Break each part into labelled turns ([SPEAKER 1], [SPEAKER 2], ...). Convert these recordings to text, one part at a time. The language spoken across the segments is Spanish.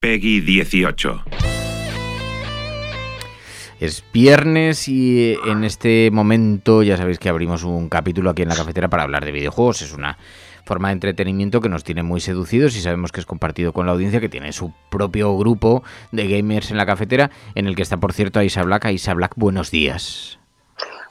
[SPEAKER 1] Peggy 18.
[SPEAKER 2] Es viernes y en este momento ya sabéis que abrimos un capítulo aquí en la cafetera para hablar de videojuegos. Es una forma de entretenimiento que nos tiene muy seducidos y sabemos que es compartido con la audiencia que tiene su propio grupo de gamers en la cafetera en el que está por cierto Aisa Black. Aisa Black, buenos días.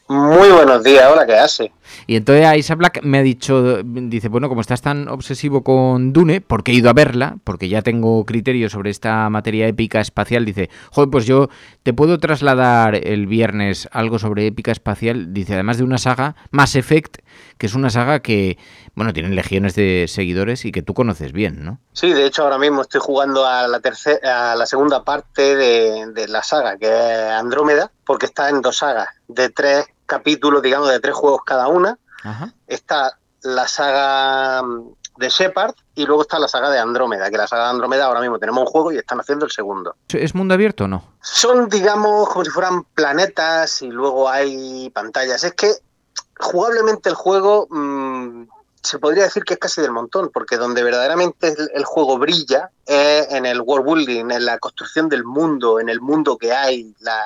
[SPEAKER 3] Muy buenos días, hola, ¿qué hace?
[SPEAKER 2] Y entonces Aisa Black me ha dicho, dice, bueno, como estás tan obsesivo con Dune, porque he ido a verla, porque ya tengo criterio sobre esta materia épica espacial, dice, joder, pues yo te puedo trasladar el viernes algo sobre épica espacial, dice, además de una saga, Mass Effect, que es una saga que, bueno, tiene legiones de seguidores y que tú conoces bien, ¿no?
[SPEAKER 3] Sí, de hecho ahora mismo estoy jugando a la tercera, a la segunda parte de, de la saga, que es Andrómeda, porque está en dos sagas de tres capítulos, digamos, de tres juegos cada una.
[SPEAKER 2] Ajá.
[SPEAKER 3] Está la saga de Shepard y luego está la saga de Andrómeda, que la saga de Andrómeda ahora mismo tenemos un juego y están haciendo el segundo.
[SPEAKER 2] ¿Es mundo abierto o no?
[SPEAKER 3] Son, digamos, como si fueran planetas y luego hay pantallas. Es que jugablemente el juego mmm, se podría decir que es casi del montón, porque donde verdaderamente el, el, juego brilla es en el world building, en la construcción del mundo, en el mundo que hay, la,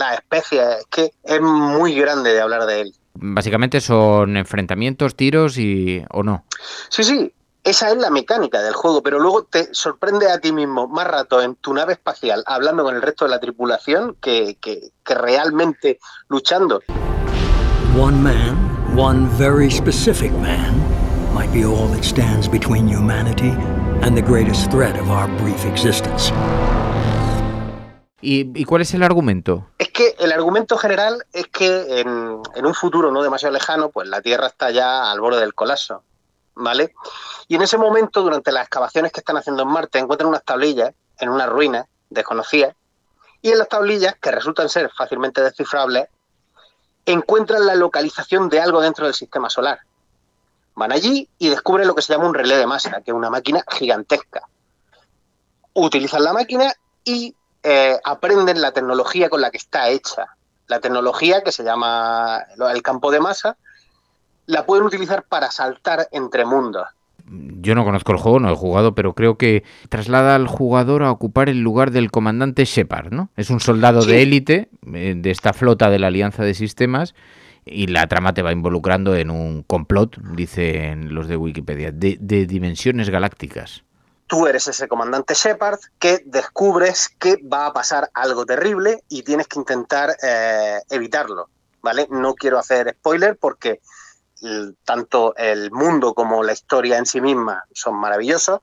[SPEAKER 3] la especie, es que es muy grande de hablar de él.
[SPEAKER 2] Básicamente son enfrentamientos, tiros y o no.
[SPEAKER 3] Sí, sí, esa es la mecánica del juego, pero luego te sorprende a ti mismo más rato en tu nave espacial hablando con el resto de la tripulación que, que, que realmente luchando.
[SPEAKER 4] One man, one very specific man, might be all that stands between humanity and the greatest threat of our brief existence.
[SPEAKER 2] ¿Y, ¿Y, cuál es el argumento?
[SPEAKER 3] Es que el argumento general es que en, en, un futuro no demasiado lejano, pues la Tierra está ya al borde del colapso, ¿vale? Y en ese momento, durante las excavaciones que están haciendo en Marte, encuentran unas tablillas en una ruina desconocida, y en las tablillas, que resultan ser fácilmente descifrables, encuentran la localización de algo dentro del sistema solar. Van allí y descubren lo que se llama un relé de masa, que es una máquina gigantesca. Utilizan la máquina y eh, aprenden la tecnología con la que está hecha. La tecnología que se llama el campo de masa, la pueden utilizar para saltar entre mundos.
[SPEAKER 2] Yo no conozco el juego, no he jugado, pero creo que traslada al jugador a ocupar el lugar del comandante Shepard, ¿no? Es un soldado sí. de élite eh, de esta flota de la Alianza de Sistemas y la trama te va involucrando en un complot, dicen los de Wikipedia, de, de dimensiones galácticas
[SPEAKER 3] tú eres ese comandante Shepard que descubres que va a pasar algo terrible y tienes que intentar eh, evitarlo, ¿vale? No quiero hacer spoiler porque tanto el mundo como la historia en sí misma son maravillosos.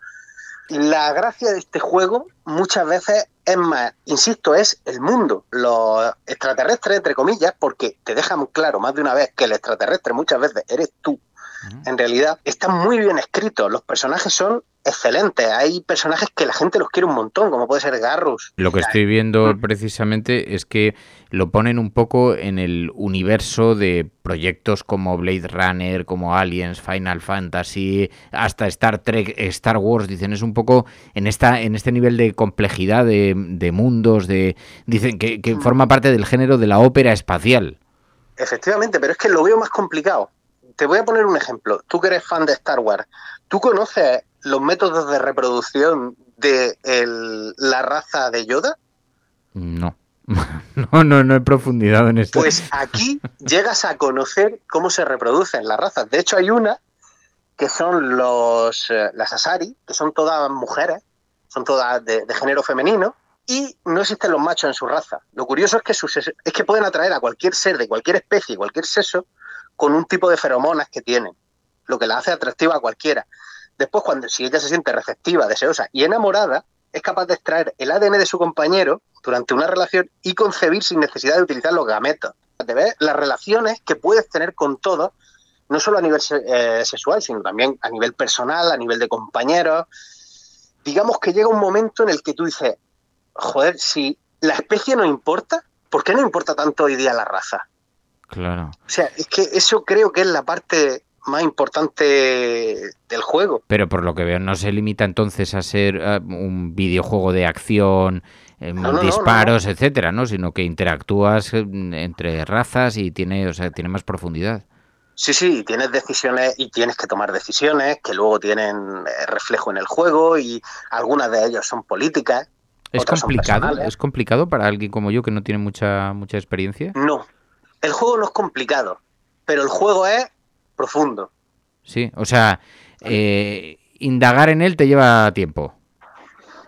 [SPEAKER 3] La gracia de este juego muchas veces es más, insisto, es el mundo, los extraterrestres, entre comillas, porque te dejan claro más de una vez que el extraterrestre muchas veces eres tú. En realidad, están muy bien escritos. Los personajes son excelentes. Hay personajes que la gente los quiere un montón, como puede ser Garrus.
[SPEAKER 2] Lo que estoy viendo mm. precisamente es que lo ponen un poco en el universo de proyectos como Blade Runner, como Aliens, Final Fantasy, hasta Star Trek, Star Wars. Dicen, es un poco en esta en este nivel de complejidad de, de mundos, de dicen que, que forma parte del género de la ópera espacial.
[SPEAKER 3] Efectivamente, pero es que lo veo más complicado te voy a poner un ejemplo. Tú que eres fan de Star Wars, ¿tú conoces los métodos de reproducción de el, la raza de Yoda?
[SPEAKER 2] No. No, no, no he profundizado en esto.
[SPEAKER 3] Pues aquí llegas a conocer cómo se reproducen las razas. De hecho, hay una que son los las Asari, que son todas mujeres, son todas de, de género femenino y no existen los machos en su raza. Lo curioso es que, sus, es que pueden atraer a cualquier ser de cualquier especie, cualquier sexo, con un tipo de feromonas que tienen, lo que la hace atractiva a cualquiera. Después, cuando si ella se siente receptiva, deseosa y enamorada, es capaz de extraer el ADN de su compañero durante una relación y concebir sin necesidad de utilizar los gametos. Las relaciones que puedes tener con todos, no solo a nivel eh, sexual, sino también a nivel personal, a nivel de compañeros. Digamos que llega un momento en el que tú dices, joder, si la especie no importa, ¿por qué no importa tanto hoy día la raza?
[SPEAKER 2] Claro.
[SPEAKER 3] O sea, es que eso creo que es la parte más importante del juego.
[SPEAKER 2] Pero por lo que veo, no se limita entonces a ser uh, un videojuego de acción, eh,
[SPEAKER 3] No, no,
[SPEAKER 2] disparos, etcétera, ¿no? Sino que interactúas eh, entre razas y tiene, o sea, tiene más profundidad.
[SPEAKER 3] Sí, sí, y tienes decisiones y tienes que tomar decisiones que luego tienen eh, reflejo en el juego y algunas de ellas son políticas.
[SPEAKER 2] ¿Es complicado? ¿Es complicado para alguien como yo que no tiene mucha mucha experiencia?
[SPEAKER 3] No, el juego no es complicado, pero el juego es profundo.
[SPEAKER 2] Sí, o sea, eh, indagar en él te lleva tiempo.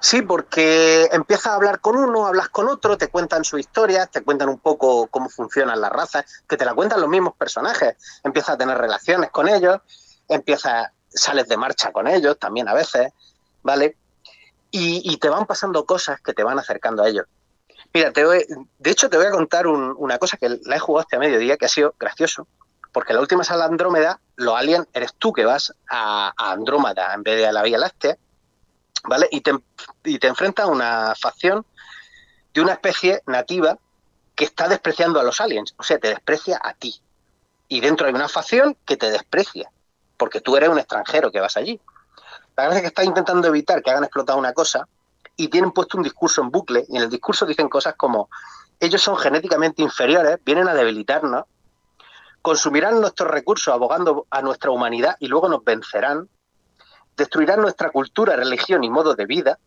[SPEAKER 3] Sí, porque empiezas a hablar con uno, hablas con otro, te cuentan su historia, te cuentan un poco cómo funcionan las razas, que te la cuentan los mismos personajes. Empiezas a tener relaciones con ellos, empiezas, sales de marcha con ellos también a veces, ¿vale? Y, y te van pasando cosas que te van acercando a ellos. Mira, te voy- de hecho te voy a contar un- una cosa que la he jugado este mediodía que ha sido gracioso, porque la última sala Andrómeda, los aliens, eres tú que vas a, Andrómeda en vez de a la Vía Láctea, ¿vale? Y te, enfrentas a una facción de una especie nativa que está despreciando a los aliens, o sea, te desprecia a ti. Y dentro hay una facción que te desprecia, porque tú eres un extranjero que vas allí. La verdad es que está intentando evitar que hagan explotar una cosa y tienen puesto un discurso en bucle, y en el discurso dicen cosas como, ellos son genéticamente inferiores, vienen a debilitarnos, consumirán nuestros recursos abogando a nuestra humanidad y luego nos vencerán, destruirán nuestra cultura, religión y modo de vida,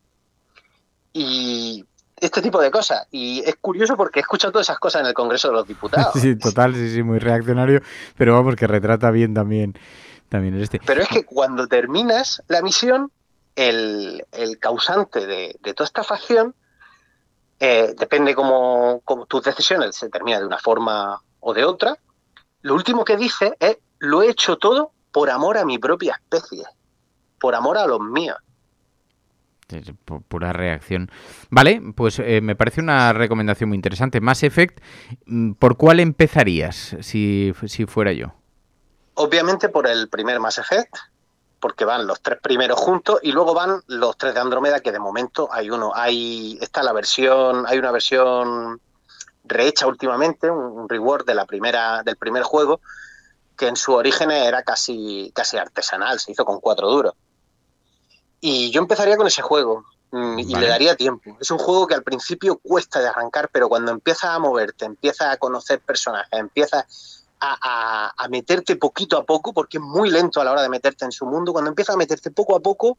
[SPEAKER 3] y este tipo de cosas. Y es curioso porque he escuchado todas esas cosas en el Congreso de los Diputados.
[SPEAKER 2] Sí, total, sí, sí, muy reaccionario, pero vamos, que retrata bien también, también este.
[SPEAKER 3] Pero es que cuando terminas la misión, el, el causante de, de toda esta facción, eh, depende cómo, cómo tus decisiones se termina de una forma o de otra, lo último que dice es, lo he hecho todo por amor a mi propia especie, por amor a los míos.
[SPEAKER 2] Pura reacción. Vale, pues eh, me parece una recomendación muy interesante. Mass Effect, mm, ¿por cuál empezarías si, si fuera yo?
[SPEAKER 3] Obviamente por el primer Mass Effect, porque van los tres primeros juntos y luego van los tres de Andrómeda, que de momento hay uno. Hay está la versión, hay una versión rehecha últimamente, un, reward de la primera, del primer juego, que en su origen era casi, casi artesanal, se hizo con cuatro duros. Y yo empezaría con ese juego mm, y
[SPEAKER 2] Vale.
[SPEAKER 3] le daría tiempo. Es un juego que al principio cuesta de arrancar, pero cuando empiezas a moverte, empiezas a conocer personajes, empiezas a, a- a meterte poquito a poco, porque es muy lento a la hora de meterte en su mundo, cuando empiezas a meterte poco a poco,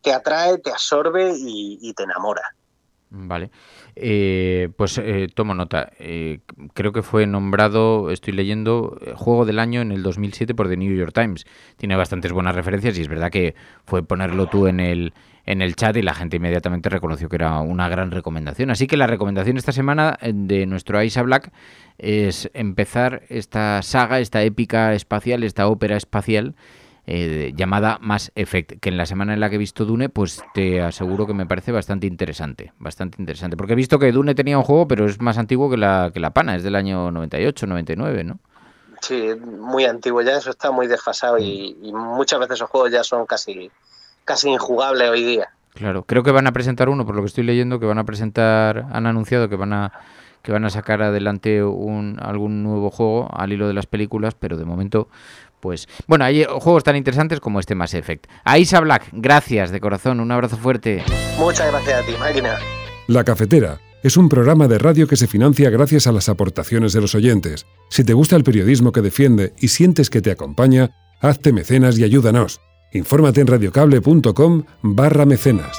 [SPEAKER 3] te atrae, te absorbe y, y te enamora.
[SPEAKER 2] Vale. Eh, pues eh, tomo nota. Eh, creo que fue nombrado, estoy leyendo, eh, Juego del Año en el 2007 por The New York Times. Tiene bastantes buenas referencias y es verdad que fue ponerlo tú en el, en el chat y la gente inmediatamente reconoció que era una gran recomendación. Así que la recomendación esta semana eh, de nuestro Aisa Black es empezar esta saga, esta épica espacial, esta ópera espacial eh, llamada Mass Effect, que en la semana en la que he visto Dune, pues te aseguro que me parece bastante interesante, bastante interesante, porque he visto que Dune tenía un juego, pero es más antiguo que la, que la Pana, es del año 98, 99, ¿no?
[SPEAKER 3] Sí, muy antiguo ya, eso está muy desfasado y, y muchas veces esos juegos ya son casi, casi injugables hoy día.
[SPEAKER 2] Claro, creo que van a presentar uno, por lo que estoy leyendo, que van a presentar, han anunciado que van a que van a sacar adelante un, algún nuevo juego al hilo de las películas, pero de momento, pues... Bueno, hay juegos tan interesantes como este Mass Effect. Aisa Black, gracias de corazón, un abrazo fuerte.
[SPEAKER 3] Muchas gracias a ti, máquina.
[SPEAKER 5] La Cafetera es un programa de radio que se financia gracias a las aportaciones de los oyentes. Si te gusta el periodismo que defiende y sientes que te acompaña, hazte mecenas y ayúdanos. Infórmate en radiocable.com barra mecenas.